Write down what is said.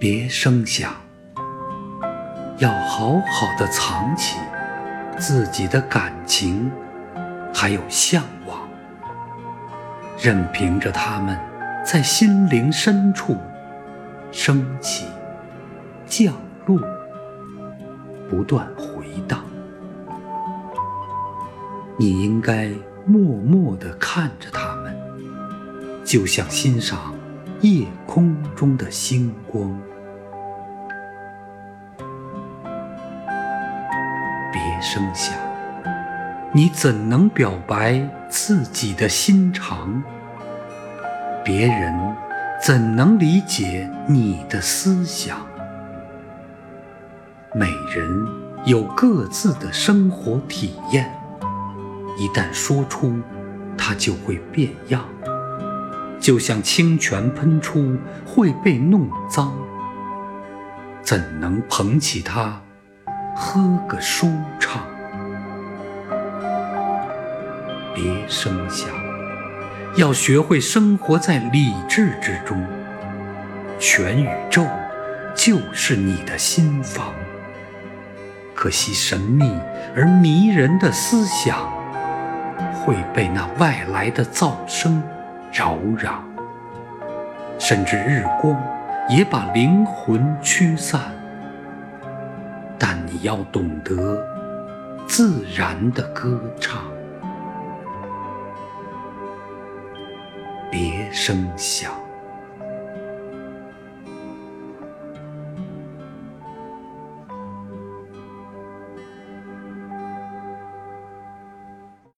别声响，要好好的藏起自己的感情，还有向往，任凭着它们在心灵深处升起、降落，不断回荡。你应该默默地看着它们，就像欣赏夜空中的星光。别声响，你怎能表白自己的心肠？别人怎能理解你的思想？每人有各自的生活体验。一旦说出，它就会变样，就像清泉喷出会被弄脏，怎能捧起它喝个舒畅？别声响，要学会生活在理智之中，全宇宙就是你的心房。可惜神秘而迷人的思想。会被那外来的噪声扰攘，甚至日光也把灵魂驱散。你要懂得自然的歌唱，别声响。